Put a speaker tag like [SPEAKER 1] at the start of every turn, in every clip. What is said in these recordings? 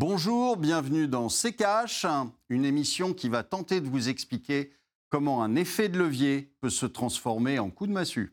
[SPEAKER 1] Bonjour, bienvenue dans C'est une émission qui va tenter de vous expliquer comment un effet de levier peut se transformer en coup de massue.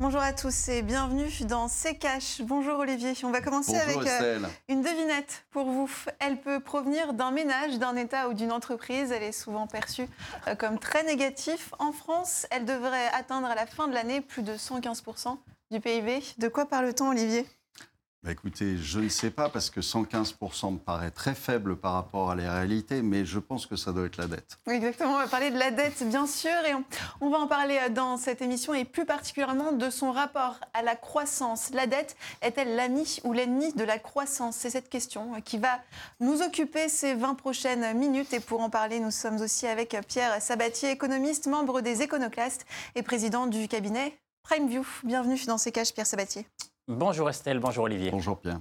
[SPEAKER 2] Bonjour à tous et bienvenue dans C'est Cash. Bonjour Olivier. On va commencer avec euh, une devinette pour vous. Elle peut provenir d'un ménage, d'un État ou d'une entreprise. Elle est souvent perçue euh, comme très négative. En France, elle devrait atteindre à la fin de l'année plus de 115% du PIB. De quoi parle-t-on Olivier?
[SPEAKER 1] Bah, écoutez, je ne sais pas parce que 115% me paraît très faible par rapport à la réalité, mais je pense que ça doit être la dette.
[SPEAKER 2] Exactement. On va parler de la dette, bien sûr, et on, va en parler euh, dans cette émission et plus particulièrement de son rapport à la croissance. La dette est-elle l'ami ou l'ennemi de la croissance? C'est cette question euh, qui va nous occuper ces 20 prochaines minutes. Et pour en parler, nous sommes aussi avec Pierre Sabatier, économiste, membre des Éconoclastes et président du cabinet PrimeView. Bienvenue dans ces Pierre Sabatier.
[SPEAKER 3] Bonjour Estelle, bonjour Olivier.
[SPEAKER 1] Bonjour Pierre.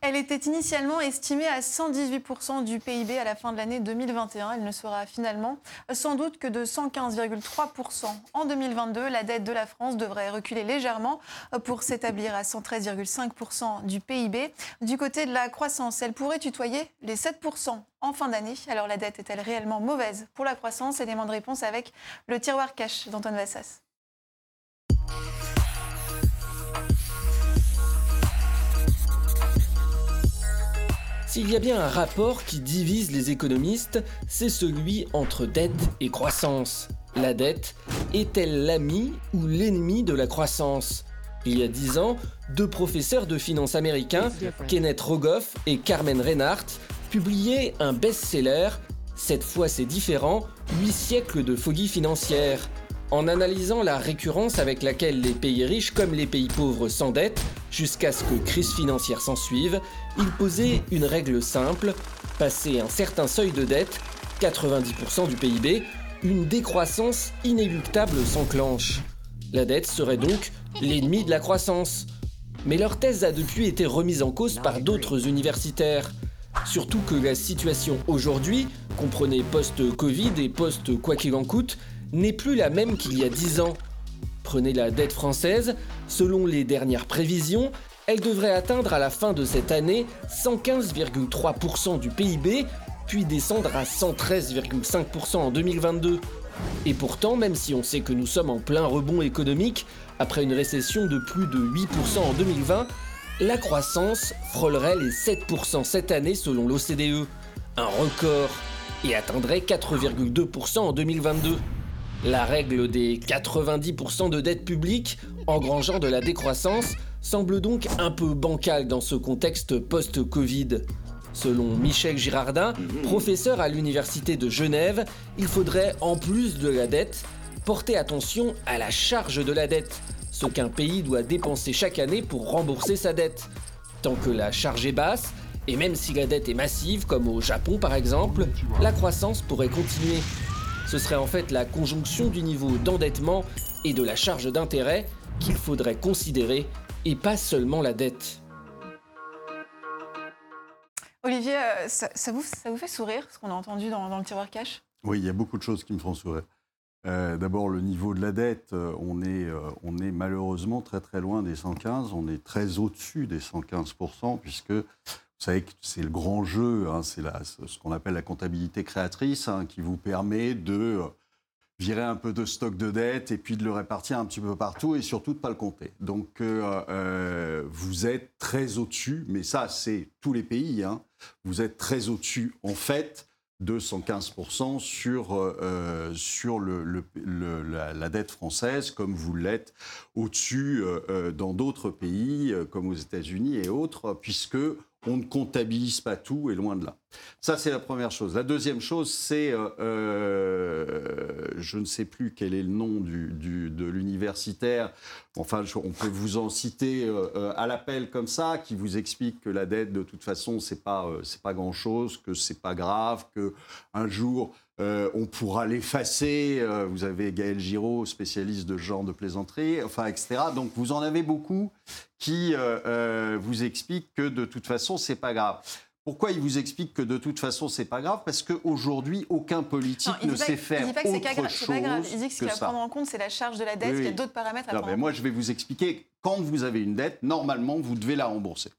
[SPEAKER 2] Elle était initialement estimée à 118% du PIB à la fin de l'année 2021. Elle ne sera finalement sans doute que de 115,3% en 2022. La dette de la France devrait reculer légèrement pour s'établir à 113,5% du PIB. Du côté de la croissance, elle pourrait tutoyer les 7% en fin d'année. Alors la dette est-elle réellement mauvaise pour la croissance? Élément de réponse avec le tiroir cash d'Antoine Vassas.
[SPEAKER 4] S'il y a bien un rapport qui divise les économistes, c'est celui entre dette et croissance. La dette est-elle l'ami ou l'ennemi de la croissance? Il y a dix ans, deux professeurs de finance américains, Kenneth Rogoff et Carmen Reinhardt, publiaient un best-seller, Cette fois c'est différent, 8 siècles de folie financière en analysant la récurrence avec laquelle les pays riches comme les pays pauvres s'endettent, jusqu'à ce que crise financière s'ensuive, il posait une règle simple, passer un certain seuil de dette, 90% du PIB, une décroissance inéluctable s'enclenche. La dette serait donc l'ennemi de la croissance. Mais leur thèse a depuis été remise en cause par d'autres universitaires. Surtout que la situation aujourd'hui, comprenez post-Covid et post-quoi qu'il en coûte, n'est plus la même qu'il y a 10 ans. Prenez la dette française, selon les dernières prévisions, elle devrait atteindre à la fin de cette année 115,3% du PIB, puis descendre à 113,5% en 2022. Et pourtant, même si on sait que nous sommes en plein rebond économique, après une récession de plus de 8% en 2020, la croissance frôlerait les 7% cette année selon l'OCDE, un record, et atteindrait 4,2% en 2022. La règle des 90% de dette publique, engrangeant de la décroissance, semble donc un peu bancale dans ce contexte post-Covid. Selon Michel Girardin, professeur à l'Université de Genève, il faudrait, en plus de la dette, porter attention à la charge de la dette, ce qu'un pays doit dépenser chaque année pour rembourser sa dette. Tant que la charge est basse, et même si la dette est massive, comme au Japon par exemple, la croissance pourrait continuer. Ce serait en fait la conjonction du niveau d'endettement et de la charge d'intérêt qu'il faudrait considérer et pas seulement la dette.
[SPEAKER 2] Olivier, euh, ça, vous, fait sourire ce qu'on a entendu dans, le tiroir cash?
[SPEAKER 1] Oui, il y a beaucoup de choses qui me font sourire. Euh, d'abord, le niveau de la dette, euh, on est, on est malheureusement très très loin des 115, on est très au-dessus des 115%, puisque vous savez que c'est le grand jeu, hein, c'est ce qu'on appelle la comptabilité créatrice, hein, qui vous permet de euh, virer un peu de stock de dette et puis de le répartir un petit peu partout et surtout de ne pas le compter. Donc euh, euh, vous êtes très au-dessus, mais ça c'est tous les pays, hein, vous êtes très au-dessus en fait de 115% sur, sur le, la, dette française, comme vous l'êtes au-dessus dans d'autres pays, comme aux États-Unis et autres, puisque on ne comptabilise pas tout et loin de là. Ça, c'est la première chose. La deuxième chose, c'est, euh, euh, je ne sais plus quel est le nom du, de l'universitaire, enfin, on peut vous en citer euh, à l'appel comme ça, qui vous explique que la dette, de toute façon, c'est pas, c'est pas grand-chose, que c'est pas grave, que un jour, on pourra l'effacer. Vous avez Gaël Giraud, spécialiste de genre de plaisanterie, enfin, etc. Donc, vous en avez beaucoup qui vous expliquent que de toute façon, c'est pas grave. Pourquoi il vous explique que de toute façon c'est pas grave? Parce qu'aujourd'hui aucun politique
[SPEAKER 2] Non, il
[SPEAKER 1] ne sait
[SPEAKER 2] il
[SPEAKER 1] faire
[SPEAKER 2] dit pas que
[SPEAKER 1] autre
[SPEAKER 2] pas grave.
[SPEAKER 1] chose
[SPEAKER 2] Il dit que ce qu'il va prendre en compte, c'est la charge de la dette,
[SPEAKER 1] Oui,
[SPEAKER 2] qu'il y a d'autres paramètres à
[SPEAKER 1] Non,
[SPEAKER 2] prendre
[SPEAKER 1] mais moi, je vais vous expliquer. Quand vous avez une dette, normalement, vous devez la rembourser.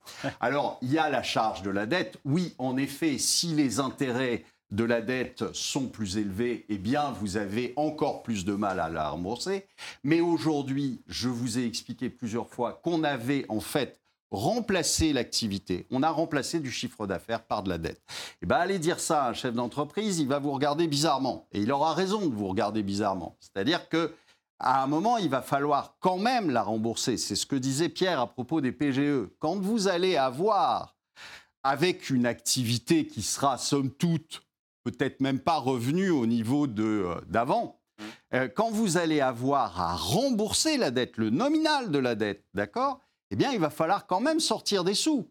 [SPEAKER 1] Alors, il y a la charge de la dette. Oui, en effet, si les intérêts de la dette sont plus élevés, eh bien, vous avez encore plus de mal à la rembourser. Mais aujourd'hui, je vous ai expliqué plusieurs fois qu'on avait, en fait, remplacé l'activité. On a remplacé du chiffre d'affaires par de la dette. Eh bien, allez dire ça à un chef d'entreprise, il va vous regarder bizarrement. Et il aura raison de vous regarder bizarrement. C'est-à-dire que à un moment, il va falloir quand même la rembourser. C'est ce que disait Pierre à propos des PGE. Quand vous allez avoir, avec une activité qui sera, somme toute, peut-être même pas revenue au niveau euh, d'avant, euh, quand vous allez avoir à rembourser la dette, le nominal de la dette, d'accord? Eh bien, il va falloir quand même sortir des sous.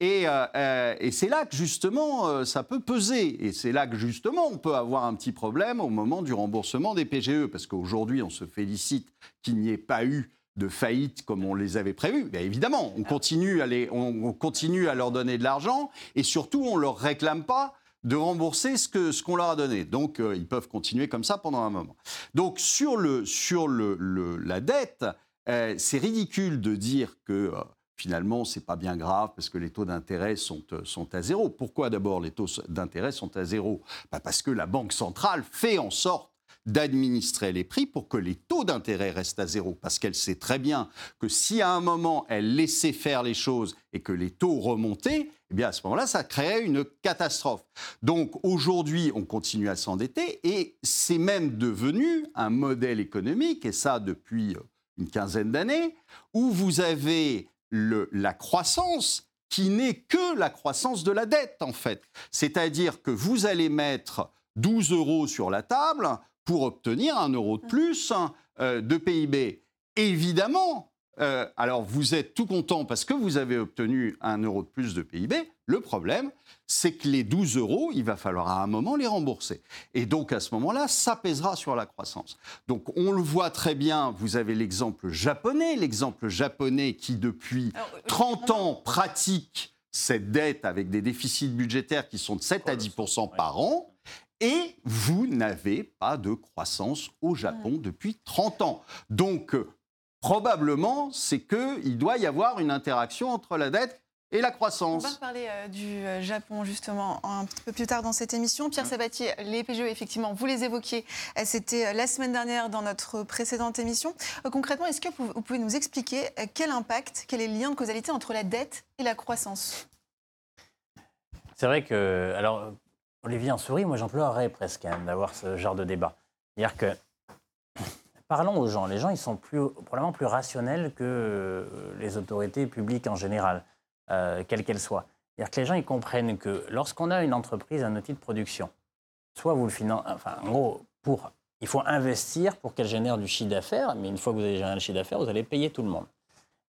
[SPEAKER 1] Et, euh, et c'est là que justement euh, ça peut peser. Et c'est là que justement on peut avoir un petit problème au moment du remboursement des PGE. Parce qu'aujourd'hui on se félicite qu'il n'y ait pas eu de faillite comme on les avait prévus. Bien évidemment, on continue, à les- on, on continue à leur donner de l'argent et surtout on ne leur réclame pas de rembourser ce que ce qu'on leur a donné. Donc euh, ils peuvent continuer comme ça pendant un moment. Donc sur, le, sur le, le- la dette, euh, c'est ridicule de dire que euh, finalement, c'est pas bien grave parce que les taux d'intérêt sont, euh, sont à zéro. Pourquoi d'abord les taux d'intérêt sont à zéro? Bah, Parce que la Banque centrale fait en sorte d'administrer les prix pour que les taux d'intérêt restent à zéro. Parce qu'elle sait très bien que si à un moment elle laissait faire les choses et que les taux remontaient, eh bien à ce moment-là, ça créerait une catastrophe. Donc aujourd'hui, on continue à s'endetter et c'est même devenu un modèle économique, et ça depuis une quinzaine d'années, où vous avez la croissance qui n'est que la croissance de la dette, en fait. C'est-à-dire que vous allez mettre 12 euros sur la table pour obtenir un euro de plus euh, de PIB. Évidemment, euh, alors vous êtes tout content parce que vous avez obtenu un euro de plus de PIB. Le problème, c'est que les 12 euros, il va falloir à un moment les rembourser. Et donc à ce moment-là, ça pèsera sur la croissance. Donc on le voit très bien, vous avez l'exemple japonais, l'exemple japonais qui depuis
[SPEAKER 2] Alors, euh,
[SPEAKER 1] 30
[SPEAKER 2] non,
[SPEAKER 1] ans pratique cette dette avec des déficits budgétaires qui sont de 7 à 10% par an. Et vous n'avez pas de croissance au Japon depuis 30 ans. Donc, euh, probablement, c'est qu'il doit y avoir une interaction entre la dette et la
[SPEAKER 2] On
[SPEAKER 1] croissance.
[SPEAKER 2] va reparler euh, du euh, Japon justement un petit peu plus tard dans cette émission. Pierre Sabatier, les PGE, effectivement, vous les évoquiez, euh, c'était la semaine dernière dans notre précédente émission. Concrètement, est-ce que vous pouvez nous expliquer quel impact, quel est le lien de causalité entre la dette et la croissance?
[SPEAKER 3] C'est vrai que, alors, Olivier en sourit, moi j'emploierais presque hein, d'avoir ce genre de débat. C'est-à-dire que, parlons aux gens, les gens ils sont plus, probablement plus rationnels que euh, les autorités publiques en général, euh, quelles qu'elles soient. C'est-à-dire que les gens ils comprennent que lorsqu'on a une entreprise, un outil de production, soit vous le financez, enfin en gros, pour, il faut investir pour qu'elle génère du chiffre d'affaires, mais une fois que vous avez généré le chiffre d'affaires, vous allez payer tout le monde.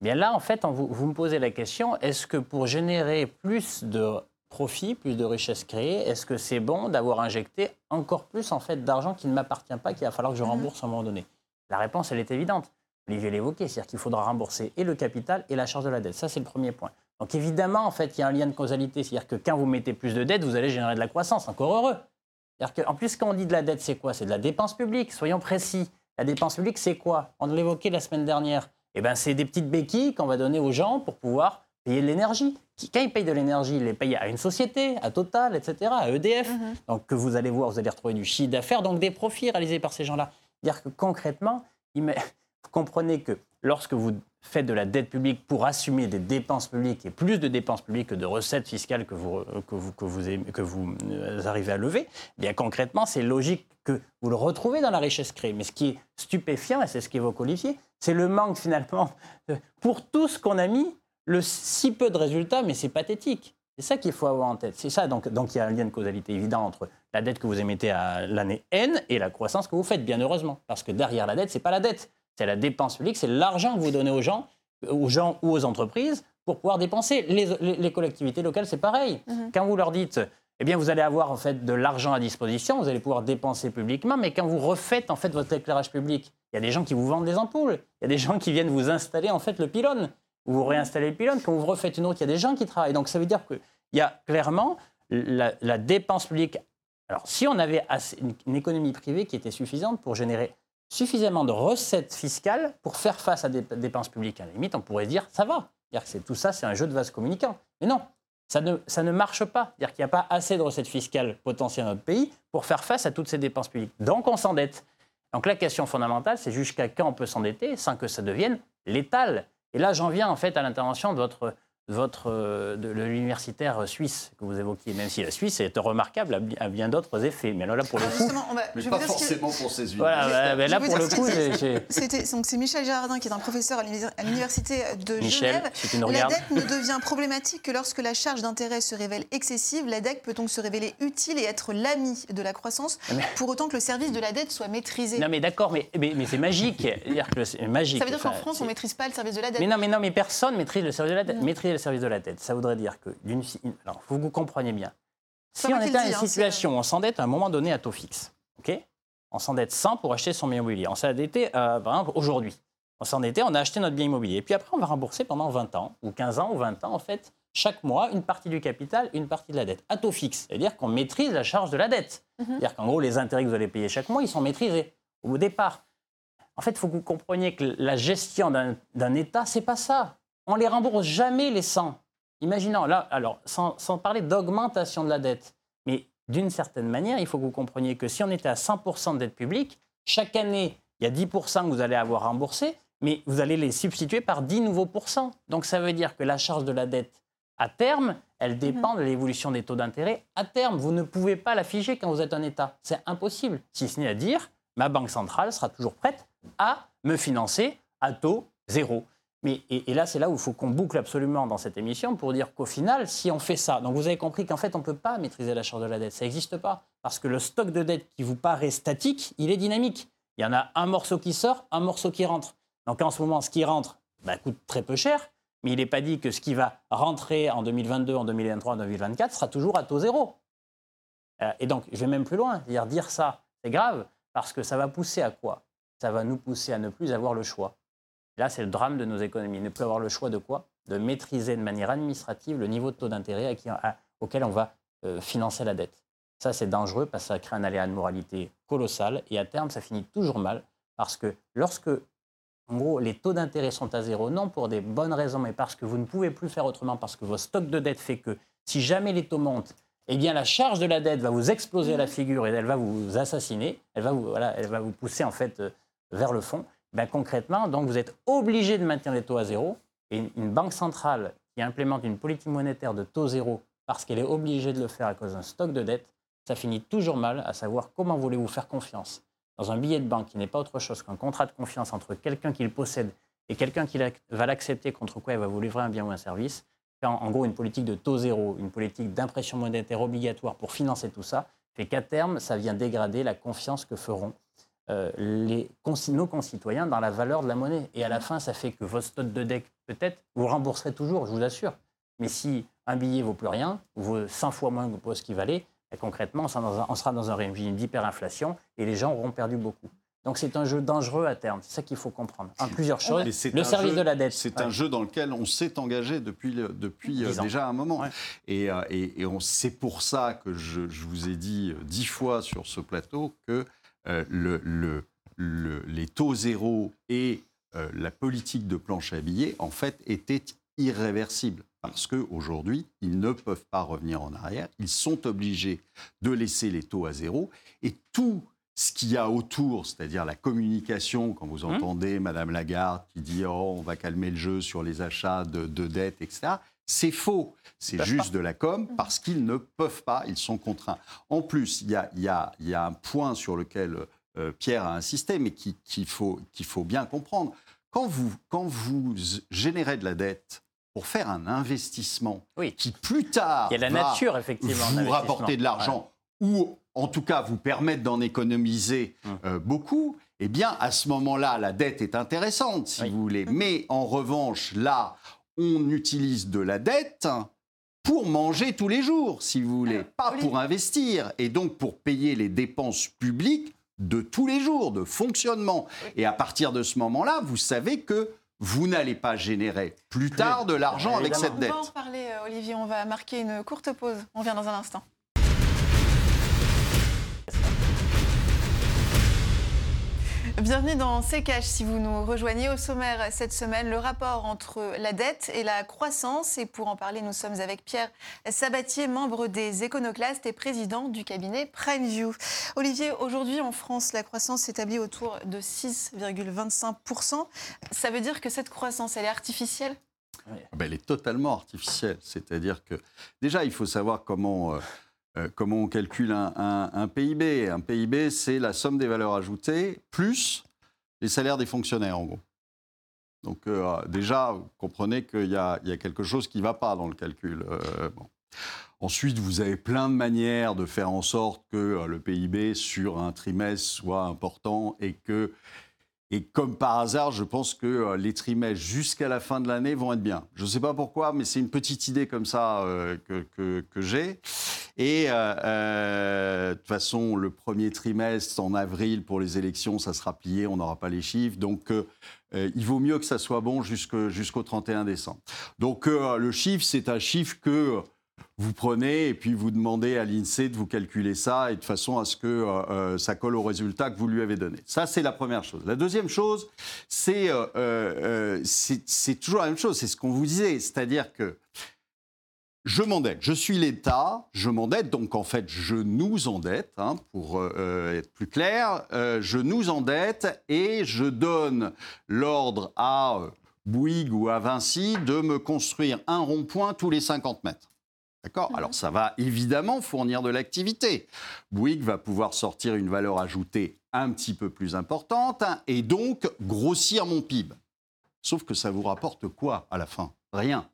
[SPEAKER 3] Bien là, en fait, vous, vous me posez la question, est-ce que pour générer plus de profit, plus de richesse créée, est-ce que c'est bon d'avoir injecté encore plus en fait d'argent qui ne m'appartient pas, qu'il va falloir que je rembourse à un moment donné? La réponse, elle est évidente. Olivier l'évoquait, c'est-à-dire qu'il faudra rembourser et le capital et la charge de la dette. Ça, c'est le premier point. Donc évidemment, en fait, il y a un lien de causalité, c'est-à-dire que quand vous mettez plus de dette, vous allez générer de la croissance. Encore heureux. C'est-à-dire qu'en plus, quand on dit de la dette, c'est quoi? C'est de la dépense publique. Soyons précis. La dépense publique, c'est quoi? On l'évoquait la semaine dernière. Eh ben, c'est des petites béquilles qu'on va donner aux gens pour pouvoir payer de l'énergie. Quand ils payent de l'énergie, ils les payent à une société, à Total, etc., à EDF. Donc que vous allez voir, vous allez retrouver du chiffre d'affaires, donc des profits réalisés par ces gens-là. C'est-à-dire que concrètement, vous comprenez que lorsque vous faites de la dette publique pour assumer des dépenses publiques et plus de dépenses publiques que de recettes fiscales que vous, vous, que vous, que vous euh, arrivez à lever, eh bien concrètement, c'est logique que vous le retrouvez dans la richesse créée. Mais ce qui est stupéfiant, et c'est ce qu'évoque Olivier, c'est le manque finalement, pour tout ce qu'on a mis, le si peu de résultats, mais c'est pathétique. C'est ça qu'il faut avoir en tête. C'est ça, donc, donc il y a un lien de causalité évident entre la dette que vous émettez à l'année N et la croissance que vous faites, bien heureusement. Parce que derrière la dette, c'est pas la dette, c'est la dépense publique, c'est l'argent que vous donnez aux gens, aux gens ou aux entreprises pour pouvoir dépenser. Les, collectivités locales, c'est pareil. Mhm. Quand vous leur dites, eh bien, vous allez avoir en fait de l'argent à disposition, vous allez pouvoir dépenser publiquement, mais quand vous refaites en fait votre éclairage public, il y a des gens qui vous vendent des ampoules, il y a des gens qui viennent vous installer en fait le pylône, vous réinstallez le pylône, quand vous refaites une route, il y a des gens qui travaillent. Donc ça veut dire qu'il y a clairement la, dépense publique. Alors si on avait une, économie privée qui était suffisante pour générer suffisamment de recettes fiscales pour faire face à des dépenses publiques, à la limite, on pourrait dire ça va. C'est tout ça, c'est un jeu de vase communicant. Mais non, ça ne, ça ne marche pas. C'est-à-dire qu'il n'y a pas assez de recettes fiscales potentielles dans notre pays pour faire face à toutes ces dépenses publiques. Donc on s'endette. Donc la question fondamentale, c'est jusqu'à quand on peut s'endetter sans que ça devienne létal. Et là, j'en viens en fait à l'intervention de votre votre, euh, de l'universitaire suisse que vous évoquiez, même si la Suisse est remarquable à bien d'autres effets. Mais là, pour le coup.
[SPEAKER 1] mais pas forcément pour ces universités.
[SPEAKER 3] Voilà, mais là, pour le coup,
[SPEAKER 2] c'est Michel Girardin qui est un professeur à l'université de Genève. la dette ne devient problématique que lorsque la charge d'intérêt se révèle excessive. La dette peut donc se révéler utile et être l'ami de la croissance, pour autant que le service de la dette soit maîtrisé.
[SPEAKER 3] Non, mais d'accord, mais, mais, c'est magique. magique.
[SPEAKER 2] Ça veut dire qu'en France, on ne maîtrise pas le service de la dette.
[SPEAKER 3] Mais non, mais, non, mais personne maîtrise le service de la dette. Le service de la dette, ça voudrait dire que, d'une, alors, vous, vous compreniez bien, si on était dans une hein, situation où on s'endette à un moment donné à taux fixe, ok? On s'endette 100 pour acheter son bien immobilier. On s'est endetté, euh, par exemple, aujourd'hui. On s'endettait, on a acheté notre bien immobilier. Et puis après, on va rembourser pendant 20 ans, ou 15 ans, ou 20 ans, en fait, chaque mois, une partie du capital, une partie de la dette, à taux fixe. C'est-à-dire qu'on maîtrise la charge de la dette. Mhm. C'est-à-dire qu'en gros, les intérêts que vous allez payer chaque mois, ils sont maîtrisés au départ. En fait, il faut que vous compreniez que la gestion d'un État, c'est pas ça. On les rembourse jamais les 100. Imaginons, là, alors, sans, parler d'augmentation de la dette, mais d'une certaine manière, il faut que vous compreniez que si on était à 100% de dette publique, chaque année, il y a 10% que vous allez avoir remboursé, mais vous allez les substituer par 10 nouveaux pourcents. Donc ça veut dire que la charge de la dette, à terme, elle dépend mhm. de l'évolution des taux d'intérêt. À terme, vous ne pouvez pas l'afficher quand vous êtes un État. C'est impossible. Si ce n'est à dire, ma banque centrale sera toujours prête à me financer à taux zéro. Mais, et, là, c'est là où il faut qu'on boucle absolument dans cette émission pour dire qu'au final, si on fait ça, donc vous avez compris qu'en fait, on ne peut pas maîtriser la charge de la dette. Ça n'existe pas. Parce que le stock de dette qui vous paraît statique, il est dynamique. Il y en a un morceau qui sort, un morceau qui rentre. Donc en ce moment, ce qui rentre bah, coûte très peu cher, mais il n'est pas dit que ce qui va rentrer en 2022, en 2023, en 2024 sera toujours à taux zéro. Euh, et donc, je vais même plus loin. Dire, dire ça, c'est grave, parce que ça va pousser à quoi? Ça va nous pousser à ne plus avoir le choix. Là, c'est le drame de nos économies. Ne plus avoir le choix de quoi? De maîtriser de manière administrative le niveau de taux d'intérêt auquel on va euh, financer la dette. Ça, c'est dangereux parce que ça crée un aléa de moralité colossal et à terme, ça finit toujours mal parce que lorsque, les taux d'intérêt sont à zéro, non pour des bonnes raisons, mais parce que vous ne pouvez plus faire autrement, parce que vos stocks de dette fait que si jamais les taux montent, eh bien, la charge de la dette va vous exploser à la figure et elle va vous assassiner, elle va vous, voilà, elle va vous pousser en fait euh, vers le fond. Ben, concrètement, donc vous êtes obligé de maintenir les taux à zéro. Et une banque centrale qui implémente une politique monétaire de taux zéro parce qu'elle est obligée de le faire à cause d'un stock de dette, ça finit toujours mal à savoir comment voulez-vous faire confiance dans un billet de banque qui n'est pas autre chose qu'un contrat de confiance entre quelqu'un qui le possède et quelqu'un qui va l'accepter contre quoi il va vous livrer un bien ou un service. En gros, une politique de taux zéro, une politique d'impression monétaire obligatoire pour financer tout ça, fait qu'à terme, ça vient dégrader la confiance que feront euh, les, nos concitoyens dans la valeur de la monnaie. Et à la fin, ça fait que votre stock de deck, peut-être, vous rembourserez toujours, je vous assure. Mais si un billet vaut plus rien, vaut 100 fois moins que ce qu'il valait, ben, concrètement, on sera, dans un, régime d'hyperinflation et les gens auront perdu beaucoup. Donc c'est un jeu dangereux à terme, c'est ça qu'il faut comprendre. En plusieurs choses, le service de la dette.
[SPEAKER 1] C'est un jeu dans lequel on s'est engagé depuis, depuis euh, déjà un moment. Et, euh, et, et c'est pour ça que je, je, vous ai dit dix fois sur ce plateau que euh, le, les taux zéro et euh, la politique de planche à billets, en fait, étaient irréversibles. Parce qu'aujourd'hui, ils ne peuvent pas revenir en arrière. Ils sont obligés de laisser les taux à zéro. Et tout ce qu'il y a autour, c'est-à-dire la communication, quand vous mmh. entendez Madame Lagarde qui dit oh, on va calmer le jeu sur les achats de, de dettes, etc., c'est faux. C'est juste de la com parce qu'ils ne peuvent pas, ils sont contraints. En plus, il y a, un point sur lequel euh, Pierre a insisté, mais qu'il faut, faut bien comprendre. Quand vous, quand vous générez de la dette, pour faire un investissement
[SPEAKER 3] Oui.
[SPEAKER 1] qui plus tard
[SPEAKER 3] Il y a la
[SPEAKER 1] va
[SPEAKER 3] nature, effectivement.
[SPEAKER 1] vous rapporter de l'argent ou en tout cas vous permettre d'en économiser
[SPEAKER 3] Hum.
[SPEAKER 1] euh, beaucoup, eh bien à ce moment-là, la dette est intéressante, si
[SPEAKER 3] Oui.
[SPEAKER 1] vous voulez. Mais en revanche, là, on utilise de la dette pour manger tous les jours, si vous voulez,
[SPEAKER 2] Alors,
[SPEAKER 1] pas pour investir, et donc pour payer les dépenses publiques de tous les jours, de fonctionnement. Et à partir de ce moment-là, vous savez que vous n'allez pas générer plus tard de l'argent avec
[SPEAKER 3] Évidemment.
[SPEAKER 1] cette
[SPEAKER 2] On
[SPEAKER 1] dette.
[SPEAKER 2] va en reparler, euh, Olivier. On va marquer une courte pause. On vient dans un instant. Bienvenue dans C'est Cash. Si vous nous rejoignez au sommaire cette semaine, le rapport entre la dette et la croissance. Et pour en parler, nous sommes avec Pierre Sabatier, membre des Éconoclastes et président du cabinet PrimeView. Olivier, aujourd'hui en France, la croissance s'établit autour de 6,25%. Ça veut dire que cette croissance, elle est artificielle?
[SPEAKER 1] Ah ben, elle est totalement artificielle. C'est-à-dire que déjà, il faut savoir comment, euh, euh, comment on calcule un, PIB. Un PIB, c'est la somme des valeurs ajoutées plus les salaires des fonctionnaires, en gros. Donc euh, déjà, vous comprenez qu'il y, a quelque chose qui ne va pas dans le calcul. Euh. Ensuite, vous avez plein de manières de faire en sorte que le PIB sur un trimestre soit important et que et comme par hasard, je pense que euh, les trimestres jusqu'à la fin de l'année vont être bien. Je ne sais pas pourquoi, mais c'est une petite idée comme ça euh, que, j'ai. Et euh, de toute façon, le premier trimestre en avril pour les élections, ça sera plié, on n'aura pas les chiffres. Donc, il vaut mieux que ça soit bon jusqu'au 31 décembre. Donc, le chiffre, c'est un chiffre que vous prenez et puis vous demandez à l'INSEE de vous calculer ça et de façon à ce que euh, euh, ça colle au résultat que vous lui avez donné. Ça, c'est la première chose. La deuxième chose, c'est euh, c'est toujours la même chose, c'est ce qu'on vous disait, c'est-à-dire que je m'endette, je suis l'État, je m'endette, donc en fait, je nous endette, hein, pour être plus clair, je nous endette et je donne l'ordre à Bouygues ou à Vinci de me construire un rond-point tous les 50 mètres. D'accord
[SPEAKER 2] Mhm.
[SPEAKER 1] Alors ça va évidemment fournir de l'activité. Bouygues va pouvoir sortir une valeur ajoutée un petit peu plus importante hein, et donc grossir mon PIB. Sauf que ça vous rapporte quoi à la fin? Rien.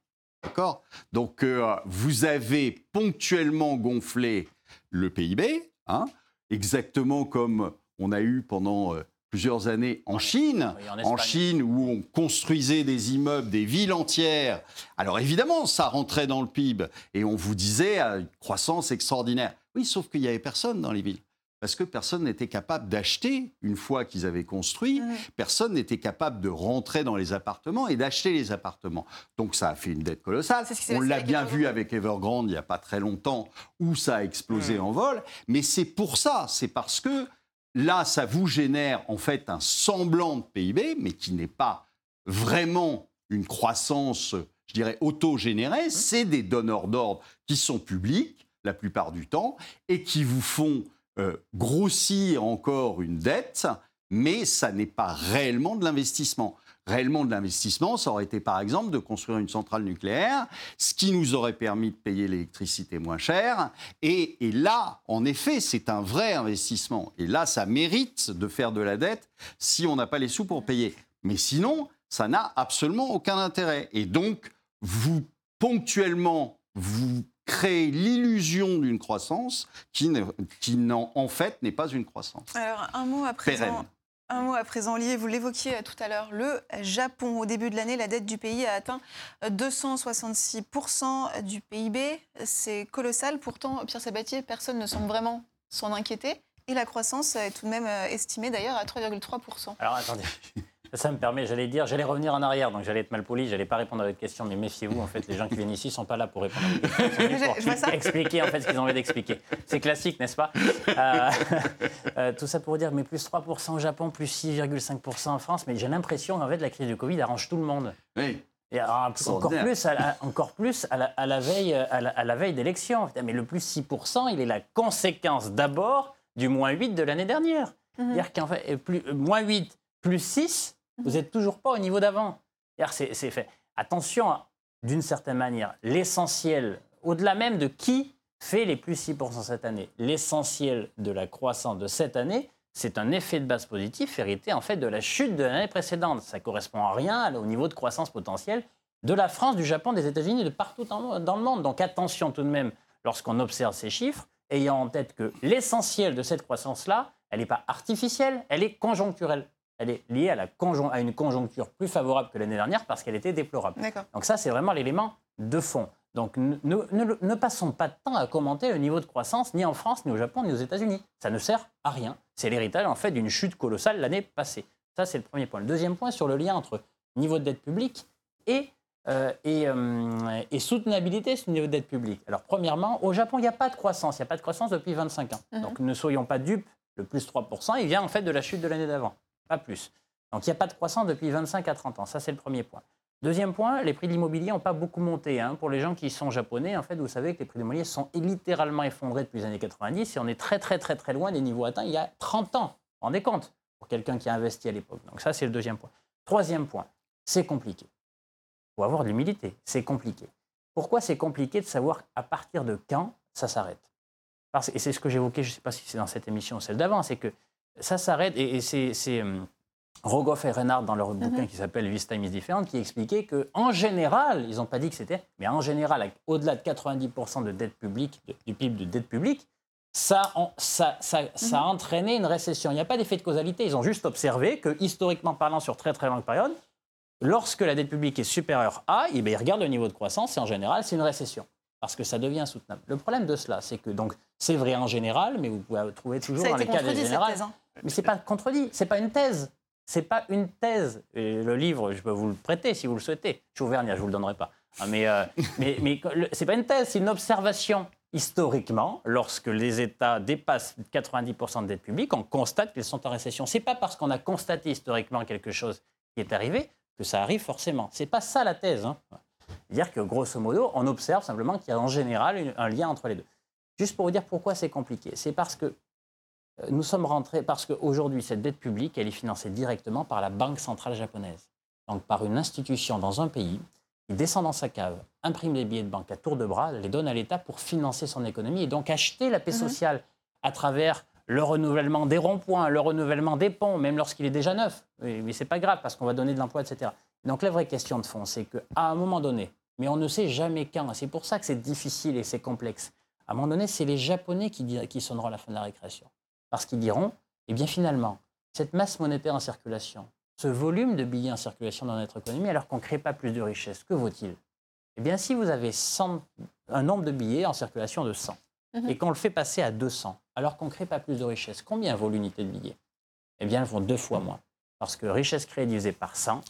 [SPEAKER 1] D'accord? Donc euh, vous avez ponctuellement gonflé le PIB, hein, exactement comme on a eu pendant euh, plusieurs années en Chine
[SPEAKER 3] Oui, en.
[SPEAKER 1] Chine où on construisait des immeubles, des villes entières. Alors évidemment, ça rentrait dans le PIB et on vous disait une croissance extraordinaire. Oui, sauf qu'il n'y avait personne dans les villes. Parce que personne n'était capable d'acheter une fois qu'ils avaient construit.
[SPEAKER 2] Mhm.
[SPEAKER 1] Personne n'était capable de rentrer dans les appartements et d'acheter les appartements. Donc ça a fait une dette colossale. On l'a bien vu avec Evergrande il n'y a pas très longtemps où ça a explosé en vol. Mais c'est pour ça, c'est parce que là, ça vous génère en fait un semblant de PIB, mais qui n'est pas vraiment une croissance, je dirais, auto-générée. C'est des donneurs d'ordre qui sont publics la plupart du temps et qui vous font euh, grossir encore une dette, mais ça n'est pas réellement de l'investissement. Réellement de l'investissement, ça aurait été par exemple de construire une centrale nucléaire, ce qui nous aurait permis de payer l'électricité moins cher. Et, et là, en effet, c'est un vrai investissement. Et là, ça mérite de faire de la dette si on n'a pas les sous pour payer. Mais sinon, ça n'a absolument aucun intérêt. Et donc, vous, ponctuellement, vous créez l'illusion d'une croissance qui, qui en fait, n'est pas une croissance.
[SPEAKER 2] Alors, un mot à présent.
[SPEAKER 1] Pérenne.
[SPEAKER 2] Un mot à présent, Olivier, vous l'évoquiez euh, tout à l'heure. Le Japon, au début de l'année, la dette du pays a atteint euh, 266% du PIB. C'est colossal. Pourtant, Pierre Sabatier, personne ne semble vraiment s'en inquiéter. Et la croissance est tout de même euh, estimée d'ailleurs à 3,3%.
[SPEAKER 3] Alors attendez, ça me permet, j'allais dire, j'allais revenir en arrière, donc j'allais être mal poli, j'allais pas répondre à votre question, mais méfiez-vous, en fait, les gens qui viennent ici sont pas là pour répondre à venus pour
[SPEAKER 2] Je vois ça.
[SPEAKER 3] expliquer en fait ce qu'ils ont envie d'expliquer. C'est classique, n'est-ce pas? Euh, euh, Tout ça pour dire, mais plus 3% au Japon, plus 6,5% en France, mais j'ai l'impression qu'en fait, la crise du Covid arrange tout le monde.
[SPEAKER 1] Oui.
[SPEAKER 3] Et alors, encore plus, à la, encore plus à la, à la veille, à la, à la veille d'élection. Mais le plus 6%, il est la conséquence d'abord du moins 8 de l'année dernière.
[SPEAKER 2] Mhm.
[SPEAKER 3] C'est-à-dire qu'en fait, euh, plus, euh, moins 8 plus 6, vous n'êtes toujours pas au niveau d'avant. C'est fait. Attention, à- d'une certaine manière, l'essentiel, au-delà même de qui fait les plus 6% cette année, l'essentiel de la croissance de cette année, c'est un effet de base positif hérité en fait de la chute de l'année précédente. Ça correspond à rien au niveau de croissance potentielle de la France, du Japon, des États-Unis, de partout dans le monde. Donc attention tout de même lorsqu'on observe ces chiffres, ayant en tête que l'essentiel de cette croissance-là, elle n'est pas artificielle, elle est conjoncturelle. Elle est liée à, la conjon- à une conjoncture plus favorable que l'année dernière parce qu'elle était déplorable. Donc ça, c'est vraiment l'élément de fond. Donc ne, ne- ne- ne passons pas de temps à commenter le niveau de croissance ni en France, ni au Japon, ni aux États-Unis. Ça ne sert à rien. C'est l'héritage en fait d'une chute colossale l'année passée. Ça, c'est le premier point. Le deuxième point sur le lien entre niveau de dette publique et, euh, et, euh, et soutenabilité sur le niveau de dette publique. Alors premièrement, au Japon, il n'y a pas de croissance. Il n'y a pas de croissance depuis 25 ans.
[SPEAKER 2] Mhm.
[SPEAKER 3] Donc ne soyons pas dupes. Le plus 3%, il vient en fait de la chute de l'année d'avant. Pas plus. Donc il n'y a pas de croissance depuis 25 à 30 ans. Ça, c'est le premier point. Deuxième point, les prix de l'immobilier n'ont pas beaucoup monté. hein. Pour les gens qui sont japonais, en fait, vous savez que les prix de l'immobilier sont littéralement effondrés depuis les années 90 et on est très, très, très, très loin des niveaux atteints il y a 30 ans. Vous vous rendez compte? Pour quelqu'un qui a investi à l'époque. Donc ça, c'est le deuxième point. Troisième point, c'est compliqué. Il faut avoir de l'humilité. C'est compliqué. Pourquoi c'est compliqué de savoir à partir de quand ça s'arrête? Et c'est ce que j'évoquais, je ne sais pas si c'est dans cette émission ou celle d'avant, c'est que ça s'arrête et, et c'est... hum, Rogoff et Renard, dans leur bouquin qui s'appelle This Time is Different, qui expliquait qu'en général, ils n'ont pas dit que c'était, mais en général, au-delà de 90% de dette publique, de- du PIB de dette publique, ça, ça, ça, ça a entraîné une récession. Il n'y a pas d'effet de causalité. Ils ont juste observé que, historiquement parlant, sur très très longue période, lorsque la dette publique est supérieure à, eh bien, ils regardent le niveau de croissance et en général, c'est une récession. Parce que ça devient insoutenable. Le problème de cela, c'est que, donc, c'est vrai en général, mais vous pouvez trouver toujours dans les cas des générales.
[SPEAKER 2] thèse. hein.
[SPEAKER 3] Mais c'est pas contredit, c'est pas une thèse. C'est pas une thèse. Et le livre, je peux vous le prêter si vous le souhaitez. Je suis auvergnat, je vous le donnerai pas. Ah, Mais, euh, mais, c'est pas une thèse, c'est une observation. Historiquement, lorsque les États dépassent 90% de dette publique, on constate qu'ils sont en récession. C'est pas parce qu'on a constaté historiquement quelque chose qui est arrivé que ça arrive forcément. C'est pas ça la thèse. hein. C'est-à-dire que grosso modo, on observe simplement qu'il y a en général un lien entre les deux. Juste pour vous dire pourquoi c'est compliqué, c'est parce que euh, nous sommes rentrés, parce qu'aujourd'hui, cette dette publique, elle est financée directement par la Banque centrale japonaise. Donc par une institution dans un pays qui descend dans sa cave, imprime les billets de banque à tour de bras, les donne à l'État pour financer son économie et donc acheter la paix
[SPEAKER 2] Mhm.
[SPEAKER 3] sociale à travers le renouvellement des ronds-points, le renouvellement des ponts, même lorsqu'il est déjà neuf. Mais, mais c'est pas grave parce qu'on va donner de l'emploi, etc. Donc la vraie question de fond, c'est qu'à un moment donné, mais on ne sait jamais quand, c'est pour ça que c'est difficile et c'est complexe. À un moment donné, c'est les Japonais qui, sonneront la fin de la récréation. Parce qu'ils diront, eh bien finalement, cette masse monétaire en circulation, ce volume de billets en circulation dans notre économie, alors qu'on ne crée pas plus de richesse, que vaut-il? Eh bien si vous avez 100 un nombre de billets en circulation de 100
[SPEAKER 2] Mhm.
[SPEAKER 3] et qu'on le fait passer à 200, alors qu'on ne crée pas plus de richesse, combien vaut l'unité de billets? Eh bien, elles vont deux fois moins. Parce que richesse créée divisée par 100,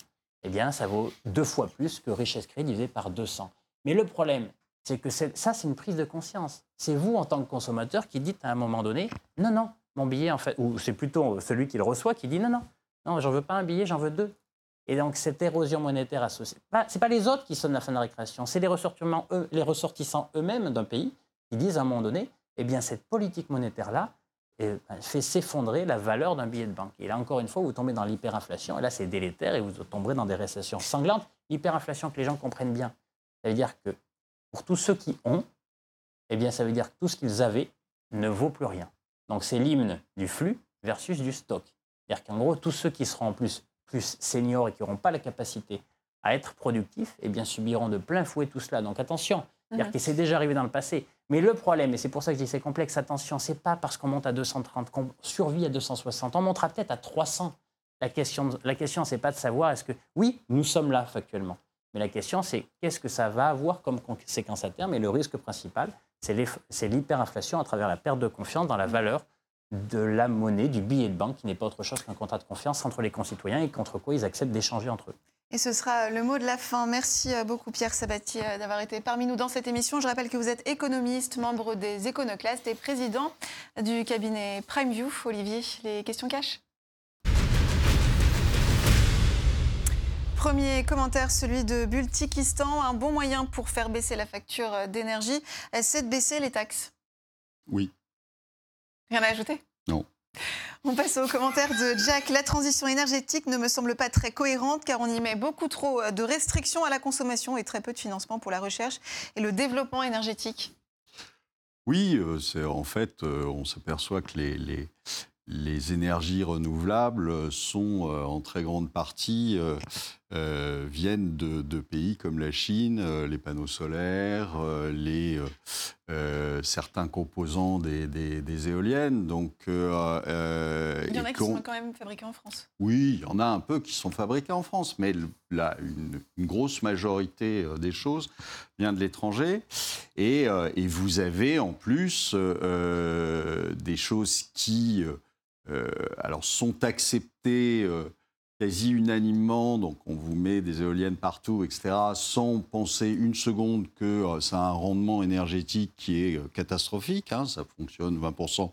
[SPEAKER 3] eh bien, ça vaut deux fois plus que richesse créée divisée par 200. Mais le problème, c'est que ça, c'est une prise de conscience. C'est vous, en tant que consommateur, qui dites à un moment donné, non, non, mon billet, en fait, ou c'est plutôt celui qui le reçoit qui dit, non, non, non, j'en veux pas un billet, j'en veux deux. Et donc, cette érosion monétaire associée, pas- c'est pas les autres qui sonnent la fin de la récréation, c'est les les ressortissants eux-mêmes d'un pays qui disent à un moment donné, eh bien, cette politique monétaire-là ben, fait s'effondrer la valeur d'un billet de banque. Et là, encore une fois, vous tombez dans l'hyperinflation, et là, c'est délétère, et vous tomberez dans des récessions sanglantes. L'hyperinflation, que les gens comprennent bien, ça veut dire que pour tous ceux qui ont, eh bien, ça veut dire que tout ce qu'ils avaient ne vaut plus rien. Donc, c'est l'hymne du flux versus du stock. C'est-à-dire qu'en gros, tous ceux qui seront en plus, plus seniors et qui n'auront pas la capacité à être productifs, eh bien, subiront de plein fouet tout cela. Donc, attention, c'est-à-dire que c'est déjà arrivé dans le passé. Mais le problème, et c'est pour ça que je dis c'est complexe, attention, c'est pas parce qu'on monte à 230 qu'on survit à 260. On montera peut-être à 300. La question, la question c'est pas de savoir est-ce que, oui, nous sommes là factuellement. Mais la question, c'est qu'est-ce que ça va avoir comme conséquence à terme? Et le risque principal, c'est l'hyperinflation à travers la perte de confiance dans la valeur de la monnaie, du billet de banque, qui n'est pas autre chose qu'un contrat de confiance entre les concitoyens et contre quoi ils acceptent d'échanger entre eux.
[SPEAKER 2] Et ce sera le mot de la fin. Merci euh, beaucoup Pierre Sabatier euh, d'avoir été parmi nous dans cette émission. Je rappelle que vous êtes économiste, membre des Éconoclastes et président du cabinet PrimeView. Olivier, les questions cash Premier commentaire, celui de Bultikistan. Un bon moyen pour faire baisser la facture euh, d'énergie, euh, c'est de baisser les taxes.
[SPEAKER 1] Oui.
[SPEAKER 2] Rien à ajouter?
[SPEAKER 1] Non.
[SPEAKER 2] On passe au commentaire de Jack. La transition énergétique ne me semble pas très cohérente car on y met beaucoup trop de restrictions à la consommation et très peu de financement pour la recherche et le développement énergétique.
[SPEAKER 1] Oui, euh, en fait, euh, on s'aperçoit que les énergies renouvelables sont en très grande partie viennent de, pays comme la Chine, les panneaux solaires, les certains composants des, éoliennes. Donc,
[SPEAKER 2] il y en a qui sont quand même fabriqués en France.
[SPEAKER 1] Oui, il y en a un peu qui sont fabriqués en France, mais la, une, grosse majorité des choses vient de l'étranger. Et, et, vous avez en plus des choses qui euh, alors sont acceptés euh, quasi unanimement, donc on vous met des éoliennes partout, etc., sans penser une seconde que euh, ça a un rendement énergétique qui est catastrophique, hein, ça fonctionne 20%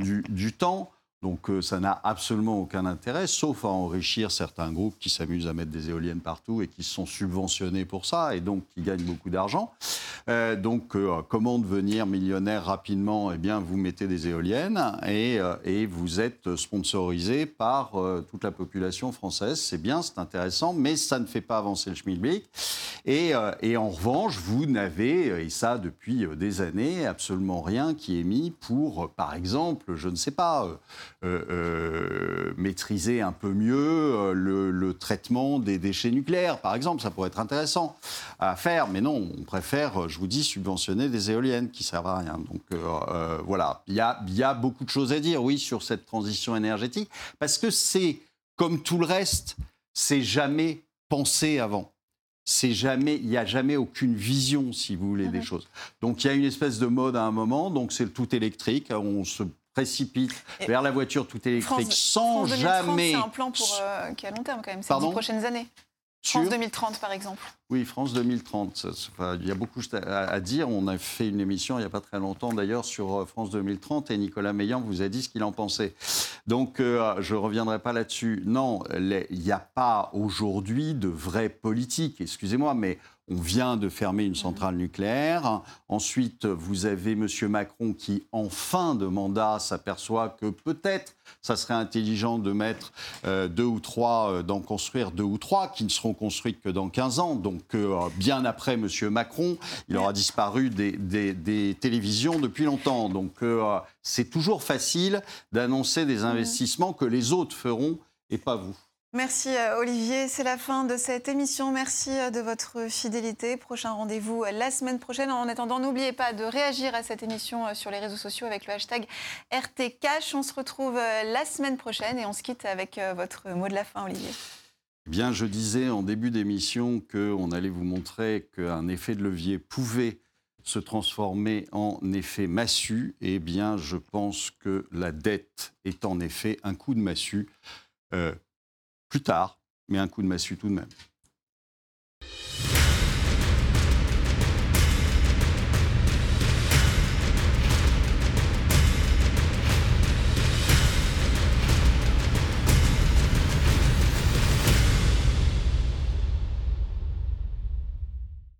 [SPEAKER 1] du, du, temps. Donc euh, ça n'a absolument aucun intérêt, sauf à enrichir certains groupes qui s'amusent à mettre des éoliennes partout et qui sont subventionnés pour ça et donc qui gagnent beaucoup d'argent. Euh, donc euh, comment devenir millionnaire rapidement? Eh bien, vous mettez des éoliennes et, vous êtes sponsorisé par toute la population française. C'est bien, c'est intéressant, mais ça ne fait pas avancer le schmilblick. Et en revanche, vous n'avez, et ça depuis des années, absolument rien qui est mis pour, par exemple, je ne sais pas, euh, euh, maîtriser un peu mieux euh, le, traitement des déchets nucléaires, par exemple. Ça pourrait être intéressant à faire, mais non, on préfère, je vous dis, subventionner des éoliennes qui servent à rien. Donc voilà, il y a, y a beaucoup de choses à dire, oui, sur cette transition énergétique, parce que c'est, comme tout le reste, c'est jamais pensé avant c'est jamais, il n'y a jamais aucune vision, si vous voulez, des mhm. choses. Donc il y a une espèce de mode à un moment, donc c'est le tout électrique, on se précipite vers la voiture tout électrique sans jamais.
[SPEAKER 2] C'est un plan pour, euh, qui est à long terme quand même, c'est les prochaines années. France 2030, par exemple.
[SPEAKER 1] Oui, France 2030. il y a beaucoup à, dire. On a fait une émission il n'y a pas très longtemps, d'ailleurs, sur euh, France 2030, et Nicolas Meillan vous a dit ce qu'il en pensait. Donc, euh, je ne reviendrai pas là-dessus. Non, il n'y a pas aujourd'hui de vraie politique, excusez-moi, mais on vient de fermer une centrale nucléaire. Ensuite, vous avez M. Macron qui, en fin de mandat, s'aperçoit que peut-être ça serait intelligent de mettre euh, deux ou trois, euh, d'en construire deux ou trois, qui ne seront construites que dans 15 ans. Donc, euh, bien après M. Macron, il aura disparu des, des télévisions depuis longtemps. Donc, c'est toujours facile d'annoncer des mmh. investissements que les autres feront et pas vous.
[SPEAKER 2] Merci euh, Olivier, c'est la fin de cette émission. Merci euh, de votre fidélité. Prochain rendez-vous euh, la semaine prochaine. En attendant, n'oubliez pas de réagir à cette émission sur les réseaux sociaux avec le hashtag RTCash. On se retrouve la semaine prochaine et on se quitte avec votre mot de la fin, Olivier.
[SPEAKER 1] Eh bien, je disais en début d'émission qu'on allait vous montrer qu'un effet de levier pouvait se transformer en effet massue. Eh bien, je pense que la dette est en effet un coup de massue plus tard, mais un coup de massue tout de même.